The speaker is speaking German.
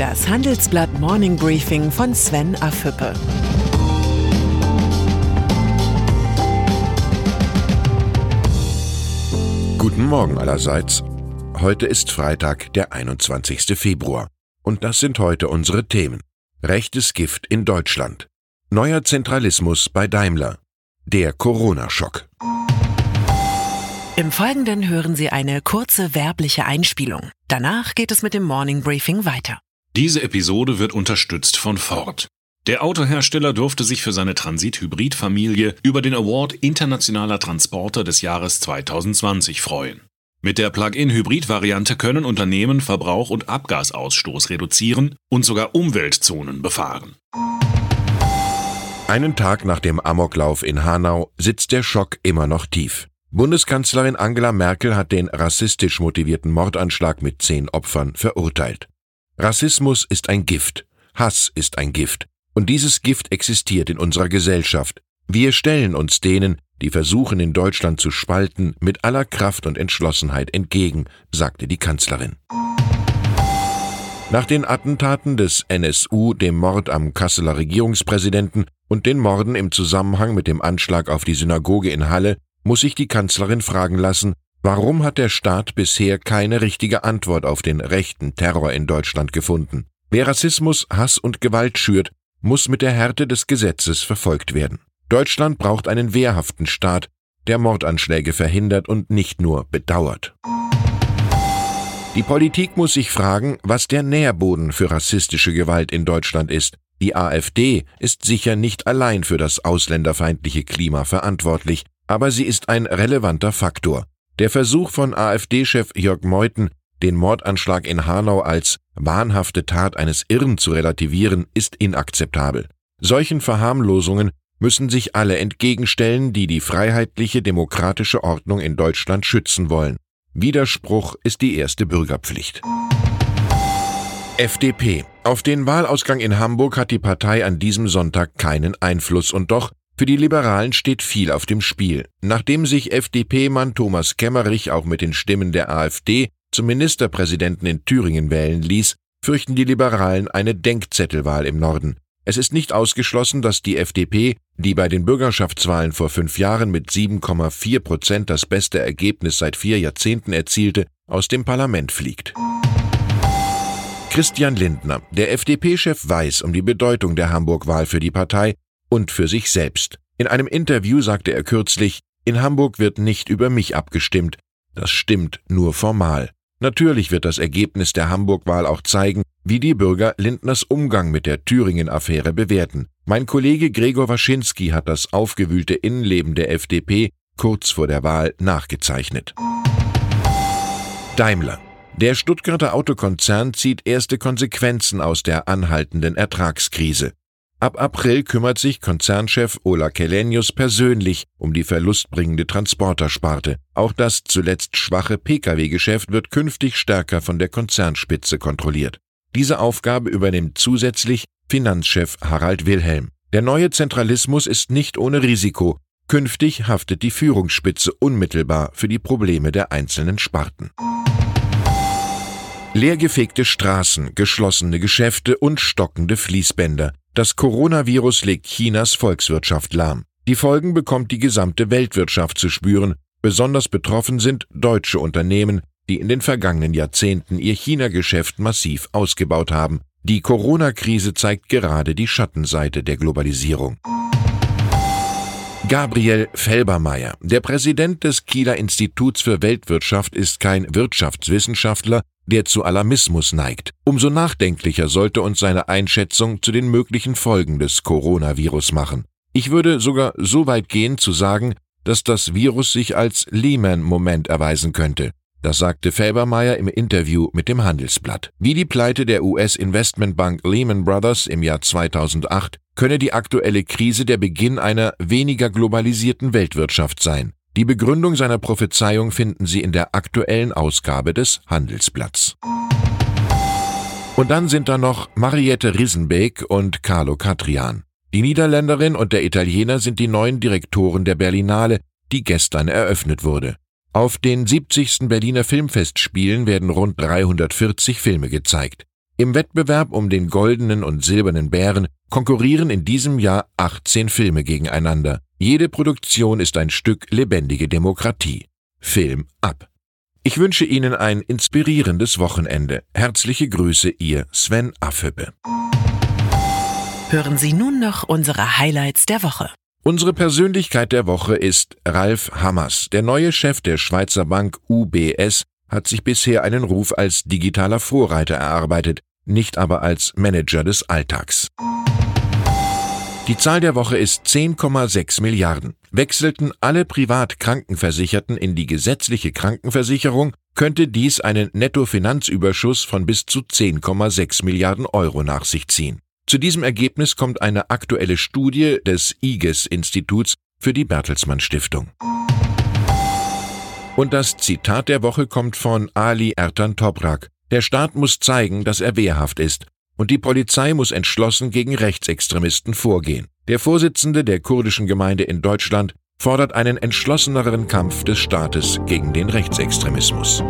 Das Handelsblatt Morning Briefing von Sven Afüppe. Guten Morgen allerseits. Heute ist Freitag, der 21. Februar. Und das sind heute unsere Themen. Rechtes Gift in Deutschland. Neuer Zentralismus bei Daimler. Der Corona-Schock. Im Folgenden hören Sie eine kurze werbliche Einspielung. Danach geht es mit dem Morning Briefing weiter. Diese Episode wird unterstützt von Ford. Der Autohersteller durfte sich für seine Transit-Hybrid-Familie über den Award Internationaler Transporter des Jahres 2020 freuen. Mit der Plug-in-Hybrid-Variante können Unternehmen Verbrauch und Abgasausstoß reduzieren und sogar Umweltzonen befahren. Einen Tag nach dem Amoklauf in Hanau sitzt der Schock immer noch tief. Bundeskanzlerin Angela Merkel hat den rassistisch motivierten Mordanschlag mit zehn Opfern verurteilt. Rassismus ist ein Gift, Hass ist ein Gift, und dieses Gift existiert in unserer Gesellschaft. Wir stellen uns denen, die versuchen in Deutschland zu spalten, mit aller Kraft und Entschlossenheit entgegen, sagte die Kanzlerin. Nach den Attentaten des NSU, dem Mord am Kasseler Regierungspräsidenten und den Morden im Zusammenhang mit dem Anschlag auf die Synagoge in Halle muss sich die Kanzlerin fragen lassen, warum hat der Staat bisher keine richtige Antwort auf den rechten Terror in Deutschland gefunden? Wer Rassismus, Hass und Gewalt schürt, muss mit der Härte des Gesetzes verfolgt werden. Deutschland braucht einen wehrhaften Staat, der Mordanschläge verhindert und nicht nur bedauert. Die Politik muss sich fragen, was der Nährboden für rassistische Gewalt in Deutschland ist. Die AfD ist sicher nicht allein für das ausländerfeindliche Klima verantwortlich, aber sie ist ein relevanter Faktor. Der Versuch von AfD-Chef Jörg Meuthen, den Mordanschlag in Hanau als wahnhafte Tat eines Irren zu relativieren, ist inakzeptabel. Solchen Verharmlosungen müssen sich alle entgegenstellen, die die freiheitliche demokratische Ordnung in Deutschland schützen wollen. Widerspruch ist die erste Bürgerpflicht. FDP. Auf den Wahlausgang in Hamburg hat die Partei an diesem Sonntag keinen Einfluss und doch für die Liberalen steht viel auf dem Spiel. Nachdem sich FDP-Mann Thomas Kemmerich auch mit den Stimmen der AfD zum Ministerpräsidenten in Thüringen wählen ließ, fürchten die Liberalen eine Denkzettelwahl im Norden. Es ist nicht ausgeschlossen, dass die FDP, die bei den Bürgerschaftswahlen vor fünf Jahren mit 7,4 Prozent das beste Ergebnis seit vier Jahrzehnten erzielte, aus dem Parlament fliegt. Christian Lindner, der FDP-Chef, weiß um die Bedeutung der Hamburg-Wahl für die Partei und für sich selbst. In einem Interview sagte er kürzlich, in Hamburg wird nicht über mich abgestimmt. Das stimmt nur formal. Natürlich wird das Ergebnis der Hamburg-Wahl auch zeigen, wie die Bürger Lindners Umgang mit der Thüringen-Affäre bewerten. Mein Kollege Gregor Waschinski hat das aufgewühlte Innenleben der FDP kurz vor der Wahl nachgezeichnet. Daimler. Der Stuttgarter Autokonzern zieht erste Konsequenzen aus der anhaltenden Ertragskrise. Ab April kümmert sich Konzernchef Ola Kelenius persönlich um die verlustbringende Transportersparte. Auch das zuletzt schwache Pkw-Geschäft wird künftig stärker von der Konzernspitze kontrolliert. Diese Aufgabe übernimmt zusätzlich Finanzchef Harald Wilhelm. Der neue Zentralismus ist nicht ohne Risiko. Künftig haftet die Führungsspitze unmittelbar für die Probleme der einzelnen Sparten. Leergefegte Straßen, geschlossene Geschäfte und stockende Fließbänder. Das Coronavirus legt Chinas Volkswirtschaft lahm. Die Folgen bekommt die gesamte Weltwirtschaft zu spüren. Besonders betroffen sind deutsche Unternehmen, die in den vergangenen Jahrzehnten ihr China-Geschäft massiv ausgebaut haben. Die Corona-Krise zeigt gerade die Schattenseite der Globalisierung. Gabriel Felbermeier, der Präsident des Kieler Instituts für Weltwirtschaft, ist kein Wirtschaftswissenschaftler, der zu Alarmismus neigt. Umso nachdenklicher sollte uns seine Einschätzung zu den möglichen Folgen des Coronavirus machen. Ich würde sogar so weit gehen zu sagen, dass das Virus sich als Lehman-Moment erweisen könnte. Das sagte Felbermeier im Interview mit dem Handelsblatt. Wie die Pleite der US-Investmentbank Lehman Brothers im Jahr 2008 könne die aktuelle Krise der Beginn einer weniger globalisierten Weltwirtschaft sein. Die Begründung seiner Prophezeiung finden Sie in der aktuellen Ausgabe des Handelsblatts. Und dann sind da noch Mariette Risenbeek und Carlo Catrian. Die Niederländerin und der Italiener sind die neuen Direktoren der Berlinale, die gestern eröffnet wurde. Auf den 70. Berliner Filmfestspielen werden rund 340 Filme gezeigt. Im Wettbewerb um den goldenen und silbernen Bären konkurrieren in diesem Jahr 18 Filme gegeneinander. Jede Produktion ist ein Stück lebendige Demokratie. Film ab. Ich wünsche Ihnen ein inspirierendes Wochenende. Herzliche Grüße, Ihr Sven Affebe. Hören Sie nun noch unsere Highlights der Woche. Unsere Persönlichkeit der Woche ist Ralf Hammers. Der neue Chef der Schweizer Bank UBS hat sich bisher einen Ruf als digitaler Vorreiter erarbeitet nicht aber als Manager des Alltags. Die Zahl der Woche ist 10,6 Milliarden. Wechselten alle Privatkrankenversicherten in die gesetzliche Krankenversicherung, könnte dies einen Nettofinanzüberschuss von bis zu 10,6 Milliarden Euro nach sich ziehen. Zu diesem Ergebnis kommt eine aktuelle Studie des IGES-Instituts für die Bertelsmann Stiftung. Und das Zitat der Woche kommt von Ali Ertan Toprak, der Staat muss zeigen, dass er wehrhaft ist, und die Polizei muss entschlossen gegen Rechtsextremisten vorgehen. Der Vorsitzende der kurdischen Gemeinde in Deutschland fordert einen entschlosseneren Kampf des Staates gegen den Rechtsextremismus.